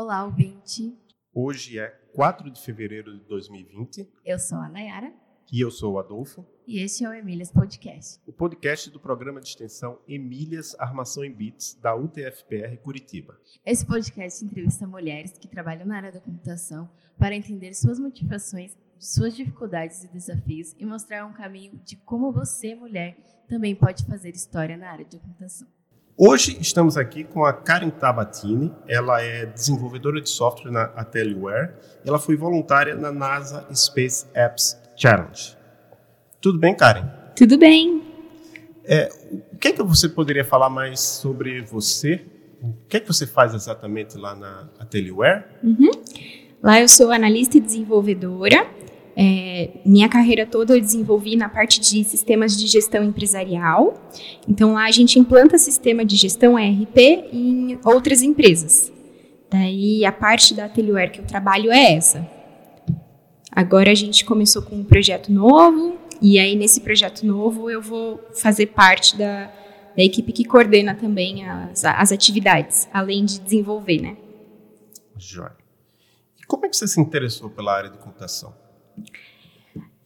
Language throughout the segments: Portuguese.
Olá, ouvinte. Hoje é 4 de fevereiro de 2020 Eu sou a Nayara e eu sou o Adolfo, e este é o Emílias Podcast. o podcast do programa de extensão Emílias Armação em Bits da UTFPR Curitiba. Esse podcast entrevista mulheres que trabalham na área da computação para entender suas motivações, suas dificuldades e desafios e mostrar um caminho de como você, mulher, também pode fazer história na área de computação. Hoje estamos aqui com a Karen Tabatini, ela é desenvolvedora de software na Atelware, ela foi voluntária na NASA Space Apps Challenge. Tudo bem, Karen? Tudo bem. O que é que você poderia falar mais sobre você? O que é que você faz exatamente lá na Atelware? Lá eu sou analista e desenvolvedora. É, minha carreira toda eu desenvolvi na parte de sistemas de gestão empresarial. Então lá a gente implanta sistema de gestão ERP em outras empresas. Daí a parte da Atelware que eu trabalho é essa. Agora a gente começou com um projeto novo e aí nesse projeto novo eu vou fazer parte da, da equipe que coordena também as, as atividades, além de desenvolver, né? Jóia. E como é que você se interessou pela área de computação?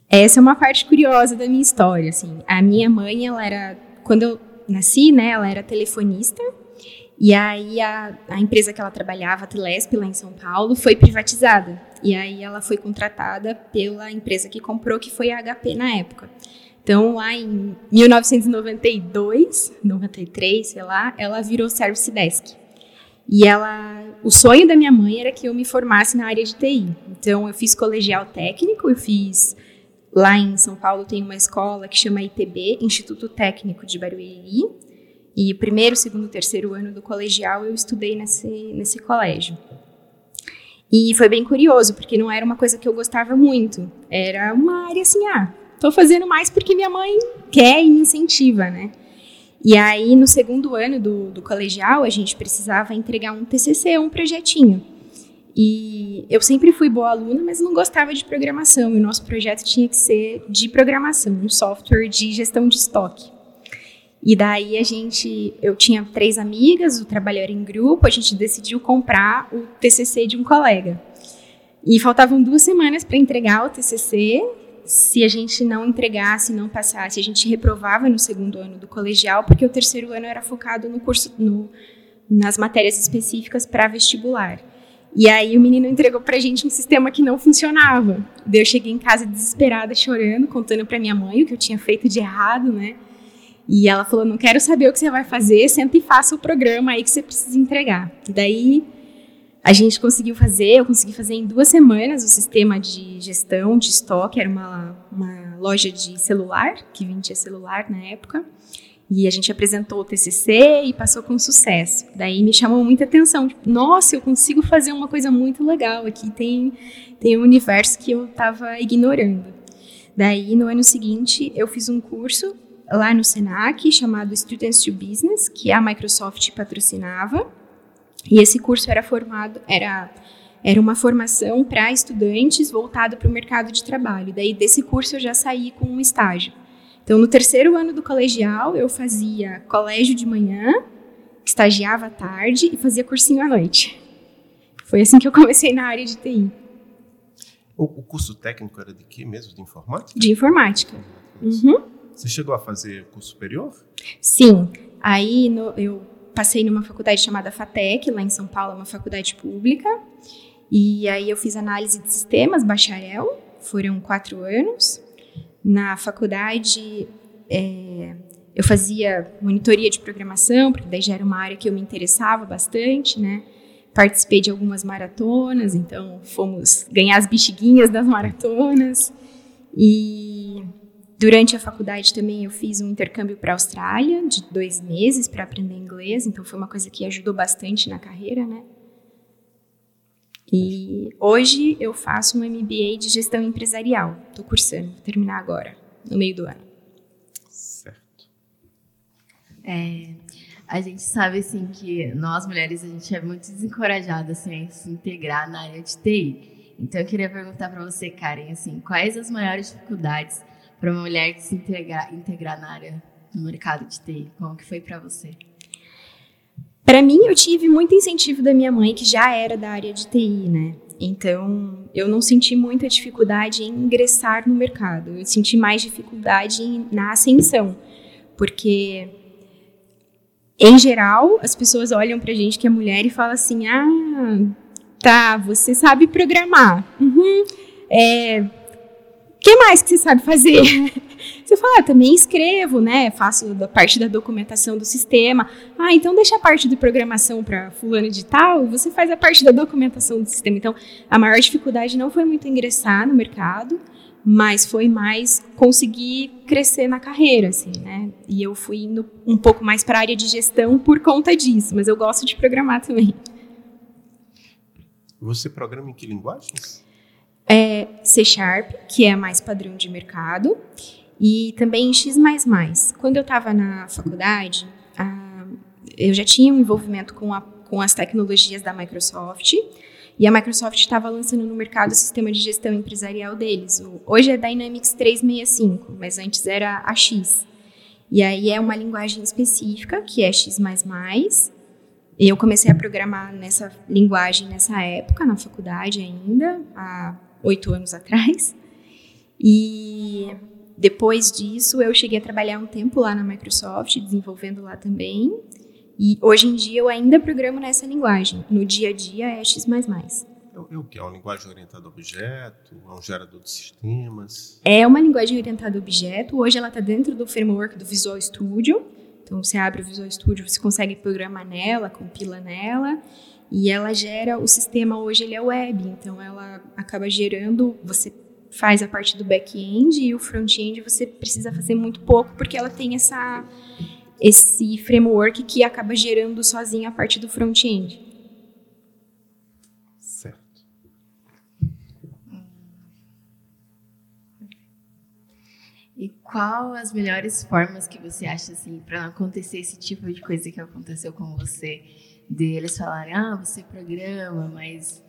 Essa é uma parte curiosa da minha história, assim. A minha mãe, ela era, quando eu nasci, né, ela era telefonista. E aí a, a empresa que ela trabalhava, a Telesp, lá em São Paulo, foi privatizada. E aí ela foi contratada pela empresa que comprou, que foi a HP na época. Então, lá em 1992, 93, sei lá, ela virou Service Desk. E ela, o sonho da minha mãe era que eu me formasse na área de TI. Então, eu fiz colegial técnico, eu fiz lá em São Paulo tem uma escola que chama ITB, Instituto Técnico de Barueri. E primeiro, segundo, terceiro ano do colegial eu estudei nesse nesse colégio. E foi bem curioso, porque não era uma coisa que eu gostava muito. Era uma área assim, ah, tô fazendo mais porque minha mãe quer e me incentiva, né? E aí, no segundo ano do, do colegial, a gente precisava entregar um TCC, um projetinho. E eu sempre fui boa aluna, mas não gostava de programação. E o nosso projeto tinha que ser de programação, um software de gestão de estoque. E daí a gente, eu tinha três amigas, o trabalho era em grupo, a gente decidiu comprar o TCC de um colega. E faltavam duas semanas para entregar o TCC. Se a gente não entregasse, não passasse, a gente reprovava no segundo ano do colegial, porque o terceiro ano era focado no curso, no, nas matérias específicas para vestibular. E aí o menino entregou pra gente um sistema que não funcionava. Daí eu cheguei em casa desesperada, chorando, contando pra minha mãe o que eu tinha feito de errado, né? E ela falou: "Não quero saber o que você vai fazer, senta e faça o programa aí que você precisa entregar". Daí a gente conseguiu fazer, eu consegui fazer em duas semanas o sistema de gestão de estoque, era uma, uma loja de celular, que vendia celular na época. E a gente apresentou o TCC e passou com sucesso. Daí me chamou muita atenção. Tipo, Nossa, eu consigo fazer uma coisa muito legal aqui. Tem, tem um universo que eu estava ignorando. Daí, no ano seguinte, eu fiz um curso lá no Senac chamado Students to Business, que a Microsoft patrocinava. E esse curso era formado, era era uma formação para estudantes voltado para o mercado de trabalho. Daí desse curso eu já saí com um estágio. Então, no terceiro ano do colegial, eu fazia colégio de manhã, estagiava à tarde e fazia cursinho à noite. Foi assim que eu comecei na área de TI, O, o curso técnico era de quê mesmo? De informática? de informática. Uhum. Você chegou a fazer curso superior? Sim. Aí no- eu passei numa faculdade chamada FATEC, lá em São Paulo, é uma faculdade pública. E aí eu fiz análise de sistemas, bacharel, foram quatro anos. Na faculdade é, eu fazia monitoria de programação, porque daí já era uma área que eu me interessava bastante, né? Participei de algumas maratonas, então fomos ganhar as bexiguinhas das maratonas. E Durante a faculdade também eu fiz um intercâmbio para a Austrália de dois meses para aprender inglês, então foi uma coisa que ajudou bastante na carreira, né? E hoje eu faço um MBA de gestão empresarial. Estou cursando, vou terminar agora, no meio do ano. Certo. É, a gente sabe assim que nós mulheres a gente é muito desencorajada assim, a se integrar na área de TI. Então eu queria perguntar para você, Karen, assim, quais as maiores dificuldades para uma mulher se integrar, integrar na área no mercado de TI? Como que foi para você? Para mim, eu tive muito incentivo da minha mãe, que já era da área de TI, né? Então, eu não senti muita dificuldade em ingressar no mercado. Eu senti mais dificuldade na ascensão, porque em geral, as pessoas olham pra gente que é mulher e falam assim: "Ah, tá, você sabe programar. Uhum. É, que mais que você sabe fazer? Você fala, ah, também escrevo, né? Faço da parte da documentação do sistema. Ah, então deixa a parte de programação para fulano de tal, você faz a parte da documentação do sistema. Então, a maior dificuldade não foi muito ingressar no mercado, mas foi mais conseguir crescer na carreira, assim, né? E eu fui indo um pouco mais para a área de gestão por conta disso, mas eu gosto de programar também. Você programa em que linguagens? É C Sharp, que é mais padrão de mercado, e também X++. Quando eu estava na faculdade, ah, eu já tinha um envolvimento com, a, com as tecnologias da Microsoft, e a Microsoft estava lançando no mercado o sistema de gestão empresarial deles. O, hoje é Dynamics 365, mas antes era a X. E aí é uma linguagem específica, que é X++. Eu comecei a programar nessa linguagem nessa época, na faculdade ainda, há oito anos atrás. E depois disso, eu cheguei a trabalhar um tempo lá na Microsoft, desenvolvendo lá também. E hoje em dia eu ainda programo nessa linguagem. No dia a dia é X++. É, é o que? É uma linguagem orientada a objeto? É um gerador de sistemas? É uma linguagem orientada a objeto. Hoje ela está dentro do framework do Visual Studio. Então você abre o Visual Studio, você consegue programar nela, compila nela. E ela gera, o sistema hoje ele é web, então ela acaba gerando, você faz a parte do back-end e o front-end você precisa fazer muito pouco porque ela tem essa esse framework que acaba gerando sozinho a parte do front-end. Certo. E qual as melhores formas que você acha assim para acontecer esse tipo de coisa que aconteceu com você? Deles falarem, ah, você programa, mas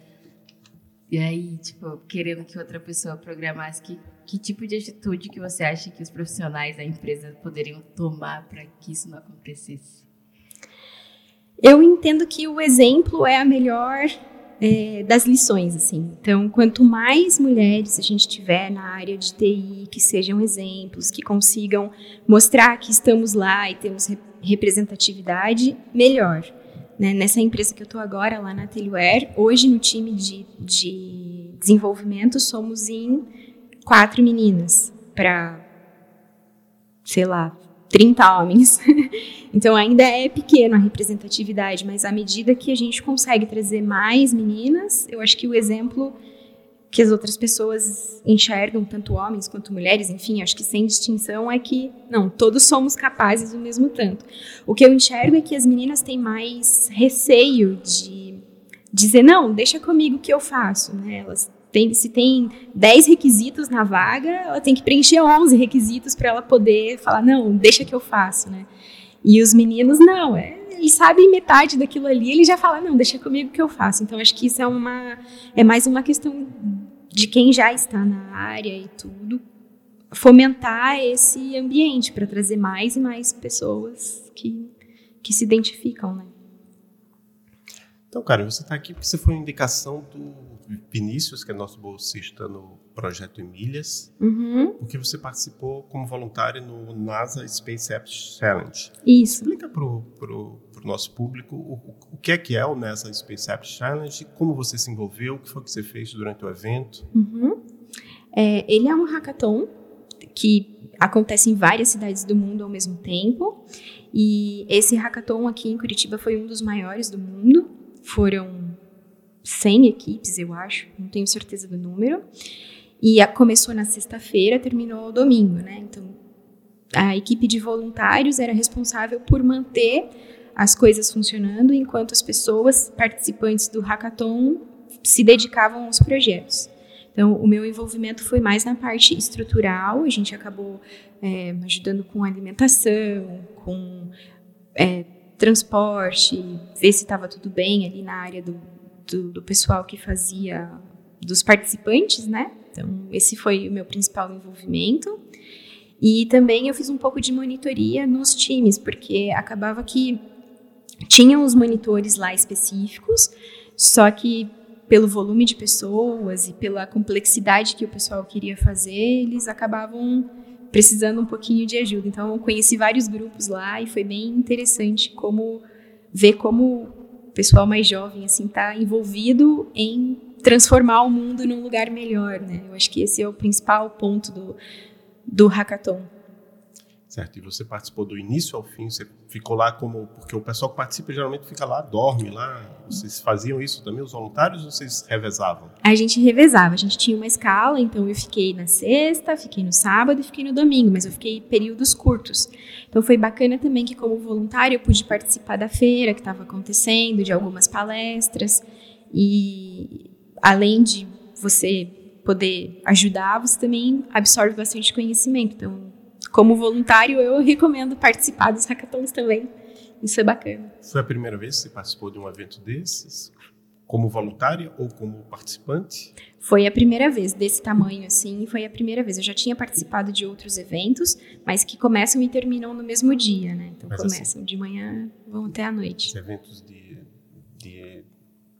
e aí, tipo, querendo que outra pessoa programasse, que, que tipo de atitude que você acha que os profissionais da empresa poderiam tomar para que isso não acontecesse? Eu entendo que o exemplo é a melhor é, das lições, assim. Então, quanto mais mulheres a gente tiver na área de TI, que sejam exemplos, que consigam mostrar que estamos lá e temos representatividade, melhor né, nessa empresa que eu estou agora, lá na Atelier, hoje no time de, de desenvolvimento somos em quatro meninas para, sei lá, 30 homens. então ainda é pequeno a representatividade, mas à medida que a gente consegue trazer mais meninas, eu acho que o exemplo que as outras pessoas enxergam, tanto homens quanto mulheres, enfim, acho que sem distinção é que, não, todos somos capazes do mesmo tanto. O que eu enxergo é que as meninas têm mais receio de dizer, não, deixa comigo que eu faço, né? Elas têm, se tem 10 requisitos na vaga, ela tem que preencher 11 requisitos para ela poder falar, não, deixa que eu faço, né? E os meninos, não, é, eles sabem metade daquilo ali, ele já fala, não, deixa comigo que eu faço. Então, acho que isso é uma, é mais uma questão de quem já está na área e tudo, fomentar esse ambiente para trazer mais e mais pessoas que, que se identificam, né? Então, cara, você está aqui porque você foi uma indicação do Vinícius, que é nosso bolsista no projeto Emílias, uhum. porque você participou como voluntário no NASA Space Apps Challenge. Isso. Explica para o nosso público o, o, que é que é o NASA Space Apps Challenge, como você se envolveu, o que foi que você fez durante o evento. Uhum. É, ele é um hackathon que acontece em várias cidades do mundo ao mesmo tempo. E esse hackathon aqui em Curitiba foi um dos maiores do mundo. Foram 100 equipes, eu acho, não tenho certeza do número. E a, começou na sexta-feira, terminou domingo, né? Então, a equipe de voluntários era responsável por manter as coisas funcionando enquanto as pessoas participantes do hackathon se dedicavam aos projetos. Então, o meu envolvimento foi mais na parte estrutural, a gente acabou é, ajudando com alimentação, com é, transporte, ver se estava tudo bem ali na área do, do, do, pessoal que fazia, dos participantes, né? Então, esse foi o meu principal envolvimento. E também eu fiz um pouco de monitoria nos times, porque acabava que tinham os monitores lá específicos, só que pelo volume de pessoas e pela complexidade que o pessoal queria fazer, eles acabavam precisando um pouquinho de ajuda. Então, eu conheci vários grupos lá e foi bem interessante como ver como pessoal mais jovem assim está envolvido em transformar o mundo num lugar melhor, né? Eu acho que esse é o principal ponto do, do hackathon. Certo, e você participou do início ao fim, você ficou lá como. Porque o pessoal que participa geralmente fica lá, dorme lá. Vocês faziam isso também, os voluntários, ou vocês revezavam? A gente revezava, a gente tinha uma escala, então eu fiquei na sexta, fiquei no sábado e fiquei no domingo, mas eu fiquei períodos curtos. Então foi bacana também que, como voluntário, eu pude participar da feira que estava acontecendo, de algumas palestras, e além de você poder ajudar, você também absorve bastante conhecimento. Então, como voluntário, eu recomendo participar dos hackathons também. Isso é bacana. Foi a primeira vez que você participou de um evento desses? Como voluntária ou como participante? Foi a primeira vez desse tamanho, assim, foi a primeira vez. Eu já tinha participado de outros eventos, mas que começam e terminam no mesmo dia, né? Então mas assim, começam assim, de manhã, vão até a noite. Eventos de, de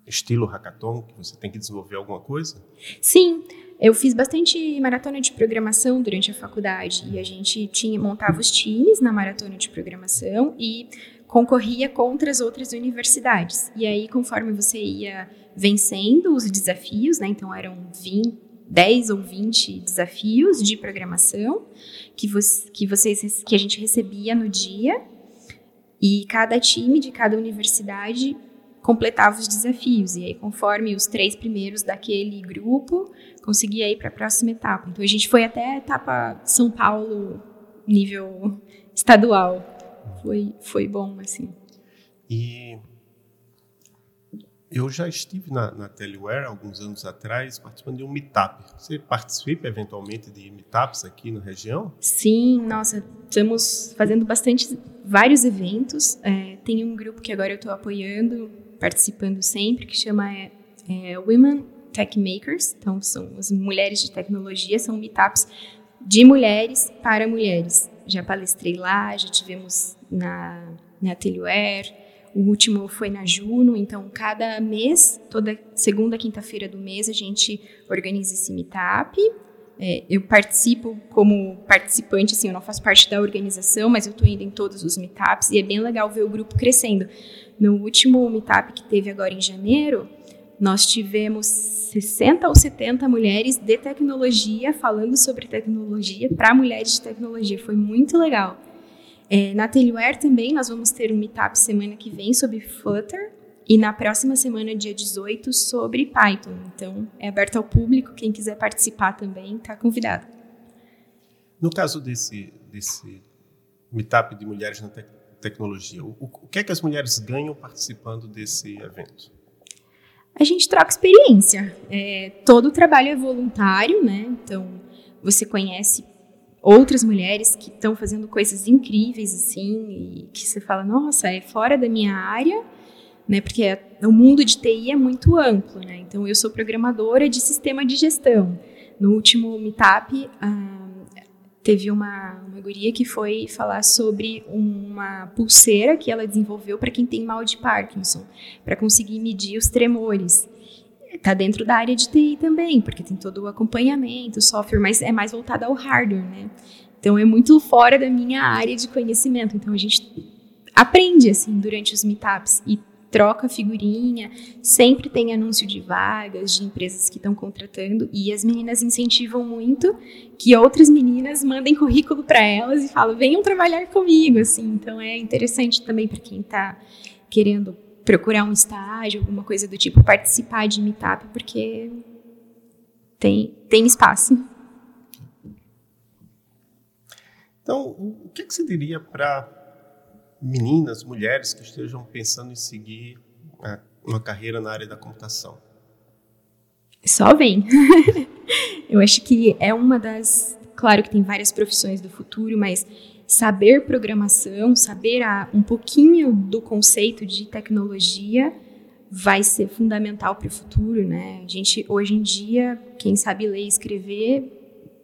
estilo hackathon, que você tem que desenvolver alguma coisa? Sim, eu fiz bastante maratona de programação durante a faculdade e a gente tinha montava os times na maratona de programação e concorria contra as outras universidades. E aí, conforme você ia vencendo os desafios, né, então eram 20, 10 ou 20 desafios de programação que, você, que, vocês, que a gente recebia no dia, e cada time de cada universidade completava os desafios. E aí, conforme os três primeiros daquele grupo conseguia ir para a próxima etapa. Então, a gente foi até a etapa São Paulo, nível estadual. Foi, foi bom, assim. E eu já estive na, na Teleware alguns anos atrás participando de um meetup. Você participa eventualmente de meetups aqui na região? Sim, nossa, estamos fazendo bastante, vários eventos. É, tem um grupo que agora eu estou apoiando, participando sempre, que chama é, é, Women Tech Makers. Então, são as mulheres de tecnologia, são meetups de mulheres para mulheres. Já palestrei lá, já tivemos na, na Atelier, o último foi na Juno, então cada mês, toda segunda, quinta-feira do mês, a gente organiza esse meetup. É, eu participo como participante, assim, eu não faço parte da organização, mas eu estou indo em todos os meetups e é bem legal ver o grupo crescendo. No último meetup que teve agora em janeiro, nós tivemos 60 ou 70 mulheres de tecnologia falando sobre tecnologia para mulheres de tecnologia. Foi muito legal. É, na Teleware também nós vamos ter um meetup semana que vem sobre Flutter e na próxima semana, dia 18, sobre Python. Então, é aberto ao público. Quem quiser participar também está convidado. No caso desse, desse meetup de mulheres na tecnologia, tecnologia. O, o que é que as mulheres ganham participando desse evento? A gente troca experiência. É, todo o trabalho é voluntário, né? Então, você conhece outras mulheres que estão fazendo coisas incríveis, assim, e que você fala, nossa, é fora da minha área, né? Porque é, o mundo de TI é muito amplo, né? Então, eu sou programadora de sistema de gestão. No último meetup, ah, teve uma, uma guria que foi falar sobre uma pulseira que ela desenvolveu para quem tem mal de Parkinson, para conseguir medir os tremores. Está dentro da área de TI também, porque tem todo o acompanhamento, software, mas é mais voltado ao hardware, né? Então é muito fora da minha área de conhecimento. Então a gente aprende assim durante os meetups e troca figurinha, sempre tem anúncio de vagas de empresas que estão contratando e as meninas incentivam muito que outras meninas mandem currículo para elas e falam: "Venham trabalhar comigo", assim. Então é interessante também para quem está querendo procurar um estágio, alguma coisa do tipo, participar de meetup, porque tem, tem espaço. Então, o que, que você diria para meninas, mulheres que estejam pensando em seguir né, uma carreira na área da computação? Só vem. Eu acho que é uma das. Claro que tem várias profissões do futuro, mas saber programação, saber a, um pouquinho do conceito de tecnologia vai ser fundamental para o futuro, né? A gente hoje em dia, quem sabe ler e escrever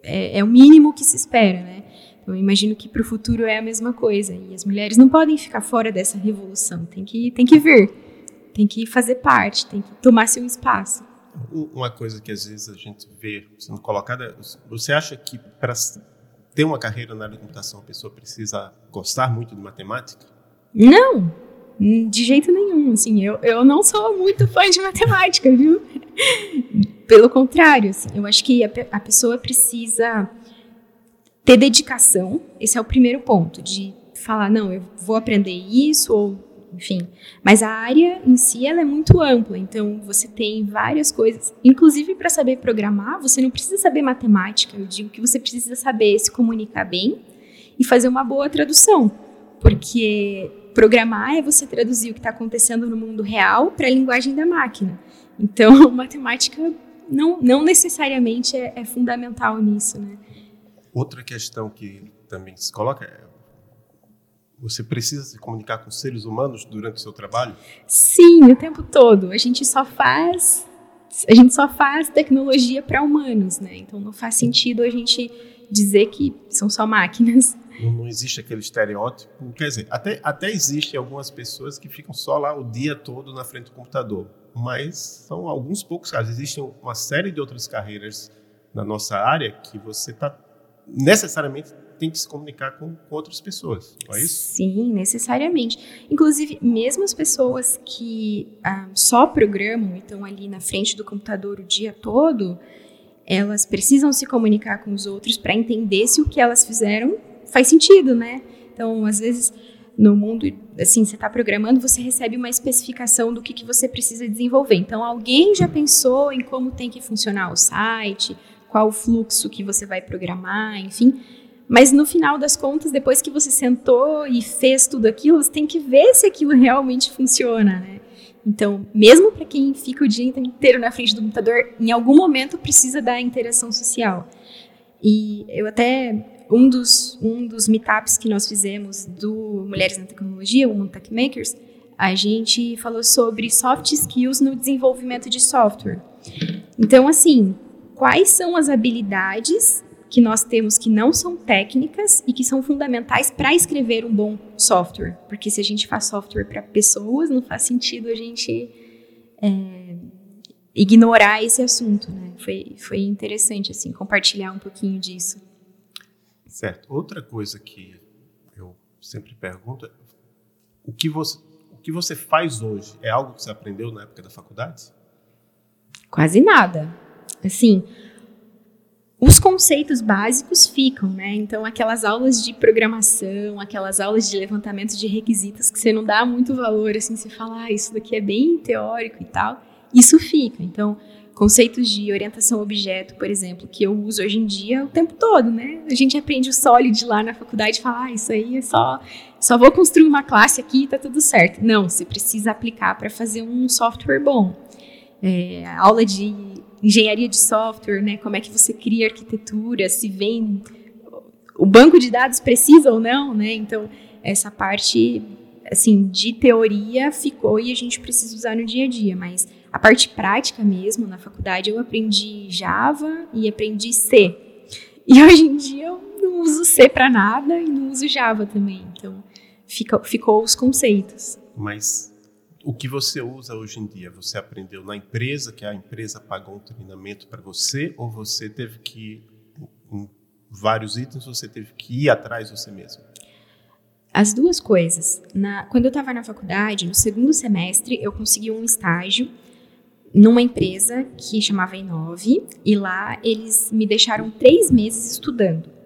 é, é o mínimo que se espera, né? Eu imagino que para o futuro é a mesma coisa. E as mulheres não podem ficar fora dessa revolução. Tem que, tem que vir, tem que fazer parte, tem que tomar seu espaço. Uma coisa que às vezes a gente vê sendo colocada, você acha que para ter uma carreira na área de computação a pessoa precisa gostar muito de matemática? Não, de jeito nenhum. Assim, eu, eu não sou muito fã de matemática, viu? Pelo contrário, assim, eu acho que a, a pessoa precisa ter dedicação, esse é o primeiro ponto, de falar, não, eu vou aprender isso, ou enfim. Mas a área em si ela é muito ampla, então você tem várias coisas. Inclusive, para saber programar, você não precisa saber matemática. Eu digo que você precisa saber se comunicar bem e fazer uma boa tradução. Porque programar é você traduzir o que está acontecendo no mundo real para a linguagem da máquina. Então, matemática não, não necessariamente é, é fundamental nisso, né? Outra questão que também se coloca é você precisa se comunicar com seres humanos durante o seu trabalho? Sim, o tempo todo. A gente só faz a gente só faz tecnologia para humanos, né? Então não faz sentido a gente dizer que são só máquinas. Não, não, existe aquele estereótipo. Quer dizer, até, até existem algumas pessoas que ficam só lá o dia todo na frente do computador. Mas são alguns poucos casos. Existem uma série de outras carreiras na nossa área que você está necessariamente tem que se comunicar com, com outras pessoas, não é isso? Sim, necessariamente. Inclusive, mesmo as pessoas que ah, só programam e estão ali na frente do computador o dia todo, elas precisam se comunicar com os outros para entender se o que elas fizeram faz sentido, né? Então, às vezes, no mundo, assim, você está programando, você recebe uma especificação do que, que você precisa desenvolver. Então, alguém já pensou em como tem que funcionar o site, qual o fluxo que você vai programar, enfim. Mas no final das contas, depois que você sentou e fez tudo aquilo, você tem que ver se aquilo realmente funciona, né? Então, mesmo para quem fica o dia inteiro na frente do computador, em algum momento precisa da interação social. E eu até um dos um dos meetups que nós fizemos do Mulheres na Tecnologia, o Mundo Tech Makers, a gente falou sobre soft skills no desenvolvimento de software. Então, assim, quais são as habilidades que nós temos que não são técnicas e que são fundamentais para escrever um bom software. Porque se a gente faz software para pessoas, não faz sentido a gente é, ignorar esse assunto. Né? Foi, foi interessante assim compartilhar um pouquinho disso. Certo. Outra coisa que eu sempre pergunto é o que você, o que você faz hoje é algo que você aprendeu na época da faculdade? Quase nada. Assim, os conceitos básicos ficam, né? Então, aquelas aulas de programação, aquelas aulas de levantamento de requisitos que você não dá muito valor, assim, você fala, ah, isso daqui é bem teórico e tal, isso fica. Então, conceitos de orientação objeto, por exemplo, que eu uso hoje em dia o tempo todo, né? A gente aprende o sólido lá na faculdade e fala, ah, isso aí é só, só vou construir uma classe aqui e tá tudo certo. Não, você precisa aplicar para fazer um software bom. É, aula de engenharia de software, né? Como é que você cria arquitetura, se vem o banco de dados precisa ou não, né? Então, essa parte assim de teoria ficou e a gente precisa usar no dia a dia, mas a parte prática mesmo na faculdade eu aprendi Java e aprendi C. E hoje em dia eu não uso C para nada e não uso Java também. Então, fica, ficou os conceitos. Mas o que você usa hoje em dia? Você aprendeu na empresa, que a empresa pagou um treinamento para você, ou você teve que, em vários itens, você teve que ir atrás você mesmo? As duas coisas. Na, quando eu estava na faculdade, no segundo semestre, eu consegui um estágio numa empresa que chamava Inove, e lá eles me deixaram três meses estudando.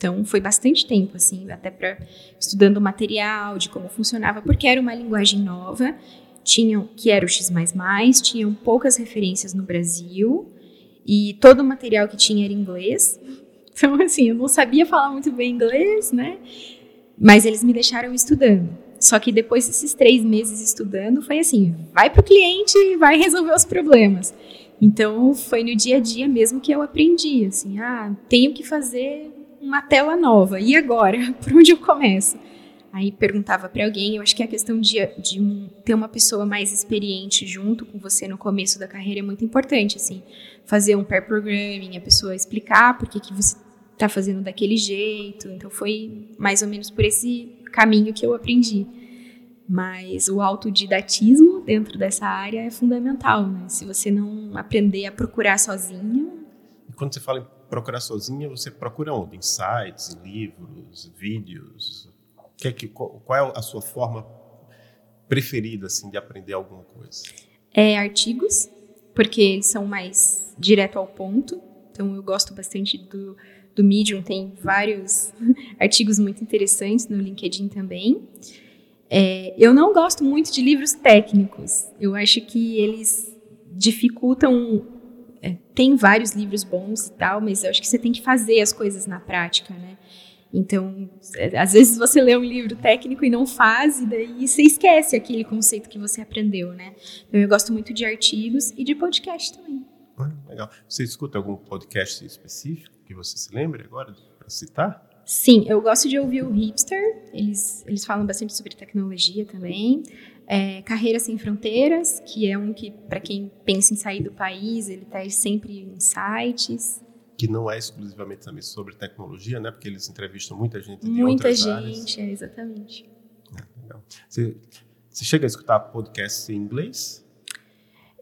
Então, foi bastante tempo, assim, até para estudando material, de como funcionava, porque era uma linguagem nova, tinham, que era o X++, tinham poucas referências no Brasil, e todo o material que tinha era inglês. Então, assim, eu não sabia falar muito bem inglês, né? Mas eles me deixaram estudando. Só que depois desses três meses estudando, foi assim: vai para o cliente e vai resolver os problemas. Então, foi no dia a dia mesmo que eu aprendi, assim, ah, tenho que fazer uma tela nova. E agora? Por onde eu começo? Aí perguntava para alguém, eu acho que a questão de, de um, ter uma pessoa mais experiente junto com você no começo da carreira é muito importante, assim. Fazer um pair programming, a pessoa explicar por que, que você tá fazendo daquele jeito. Então foi mais ou menos por esse caminho que eu aprendi. Mas o autodidatismo dentro dessa área é fundamental, né? Se você não aprender a procurar sozinho. E quando você fala em procurar sozinha, você procura onde? Em sites, em livros, vídeos? Que é que, qual é a sua forma preferida assim de aprender alguma coisa? É artigos, porque eles são mais direto ao ponto. Então eu gosto bastante do, do Medium, tem vários artigos muito interessantes no LinkedIn também. É, eu não gosto muito de livros técnicos. Eu acho que eles dificultam. É, tem vários livros bons e tal, mas eu acho que você tem que fazer as coisas na prática, né? Então, é, às vezes você lê um livro técnico e não faz, e daí você esquece aquele conceito que você aprendeu, né? Então, eu gosto muito de artigos e de podcast também. Ah, legal. Você escuta algum podcast específico que você se lembre agora para citar? Sim, eu gosto de ouvir o Hipster. Eles, eles falam bastante sobre tecnologia também. É, Carreira Sem Fronteiras, que é um que, para quem pensa em sair do país, ele traz sempre insights. Que não é exclusivamente também sobre tecnologia, né? Porque eles entrevistam muita gente de muita outras gente, áreas. é, exatamente. É, legal. Você, você chega a escutar podcasts em inglês?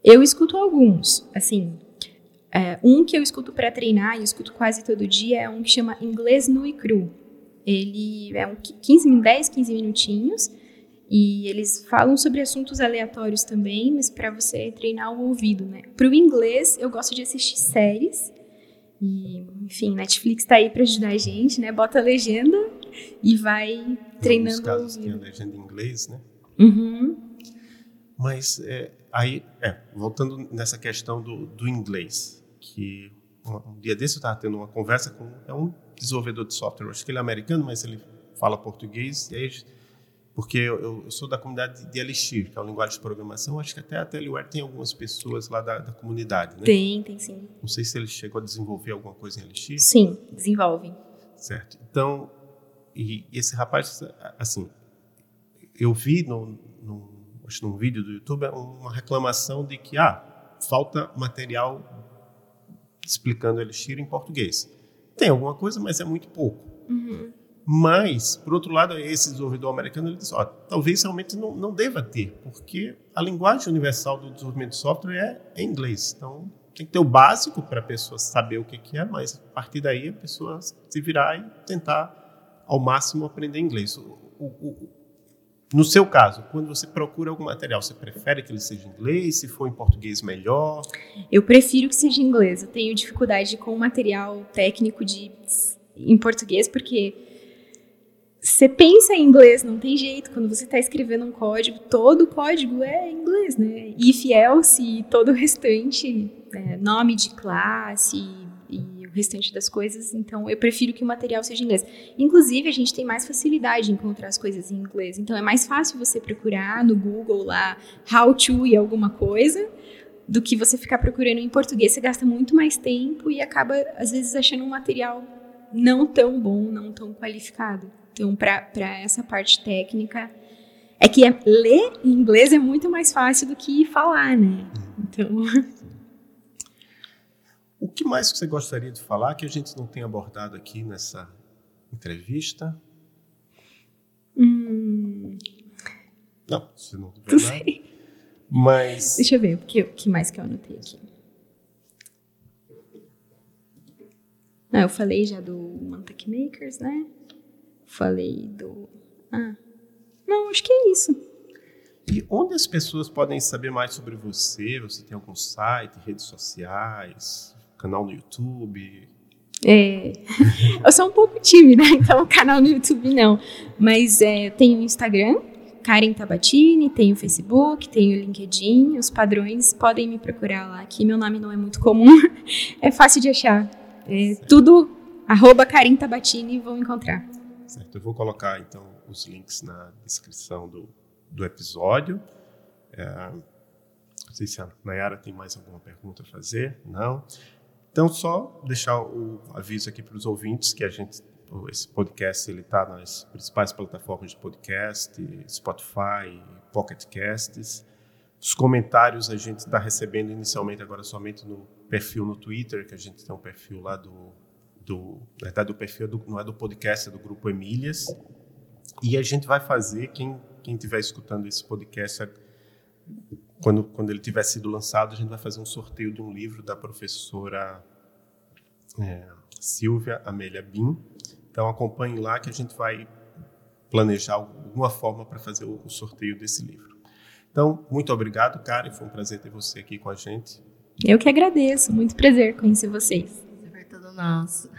Eu escuto alguns, assim, é, um que eu escuto para treinar e escuto quase todo dia é um que chama Inglês Nu e Cru. Ele é um 15, 10, 15 minutinhos e eles falam sobre assuntos aleatórios também, mas para você treinar o ouvido, né? Para o inglês, eu gosto de assistir séries. E, enfim, Netflix está aí para ajudar a gente, né? Bota a legenda e vai treinando Nos casos o tem a ouvido. legenda em inglês, né? Uhum. Mas é, aí, é, voltando nessa questão do, do inglês, que um, um dia desse eu estava tendo uma conversa com é um desenvolvedor de software, acho que ele é americano, mas ele fala português, e aí, porque eu, eu sou da comunidade de Elixir, que é uma linguagem de programação, acho que até a Teleware tem algumas pessoas lá da, da comunidade, né? Tem, tem sim. Não sei se ele chegou a desenvolver alguma coisa em Elixir. Sim, desenvolvem. Certo. Então, e, e esse rapaz, assim, eu vi no, no, acho num vídeo do YouTube uma reclamação de que, ah, falta material explicando Elixir em português. Tem alguma coisa, mas é muito pouco. Uhum. Mas, por outro lado, esse desenvolvedor americano ele diz, ó, talvez realmente não, não deva ter, porque a linguagem universal do desenvolvimento de software é, é inglês. Então, tem que ter o básico para a pessoa saber o que, que é, mas a partir daí a pessoa se virar e tentar ao máximo aprender inglês. O, o, o, no seu caso, quando você procura algum material, você prefere que ele seja em inglês? Se for em português, melhor? Eu prefiro que seja em inglês. Eu tenho dificuldade com material técnico de em português porque você pensa em inglês, não tem jeito. Quando você está escrevendo um código, todo o código é inglês, né? If, else todo o restante, é, nome de classe e, e o restante das coisas. Então, eu prefiro que o material seja em inglês. Inclusive, a gente tem mais facilidade em encontrar as coisas em inglês. Então, é mais fácil você procurar no Google lá how to e alguma coisa do que você ficar procurando em português. Você gasta muito mais tempo e acaba, às vezes, achando um material não tão bom, não tão qualificado. Então, para essa parte técnica, é que é, ler em inglês é muito mais fácil do que falar, né? Então. O que mais você gostaria de falar que a gente não tem abordado aqui nessa entrevista? Hum, Não, você não não nada. sei. Mas Deixa eu ver, o que, o que mais que eu anotei aqui? Não, eu falei já do Mantic Makers, né? Falei do. Ah. Não, acho que é isso. E onde as pessoas podem saber mais sobre você? Você tem algum site, redes sociais, canal no YouTube? É, eu sou um pouco tímida, então o canal no YouTube não. Mas é, tenho o Instagram, Karen Tabatini, tenho o Facebook, tenho o LinkedIn. Os padrões podem me procurar lá, que meu nome não é muito comum, é fácil de achar. É, tudo arroba Karen Tabatini vão encontrar. Certo, eu vou colocar então os links na descrição do, do episódio. É, não sei se a Nayara tem mais alguma pergunta a fazer. Não. Então, só deixar o aviso aqui para os ouvintes que a gente, esse podcast ele está nas principais plataformas de podcast, Spotify, Pocket Casts. Os comentários a gente está recebendo inicialmente agora somente no perfil no Twitter, que a gente tem um perfil lá do, do, na verdade, do perfil, do, não é do podcast, é do Grupo Emílias. E a gente vai fazer, quem quem estiver escutando esse podcast, quando, quando ele tiver sido lançado, a gente vai fazer um sorteio de um livro da professora é, Silvia Amélia Bin. Então acompanhe lá que a gente vai planejar alguma forma para fazer o, o sorteio desse livro. Então, muito obrigado, Karen. Foi um prazer ter você aqui com a gente. Eu que agradeço. Muito prazer conhecer vocês. Prazer todo nosso.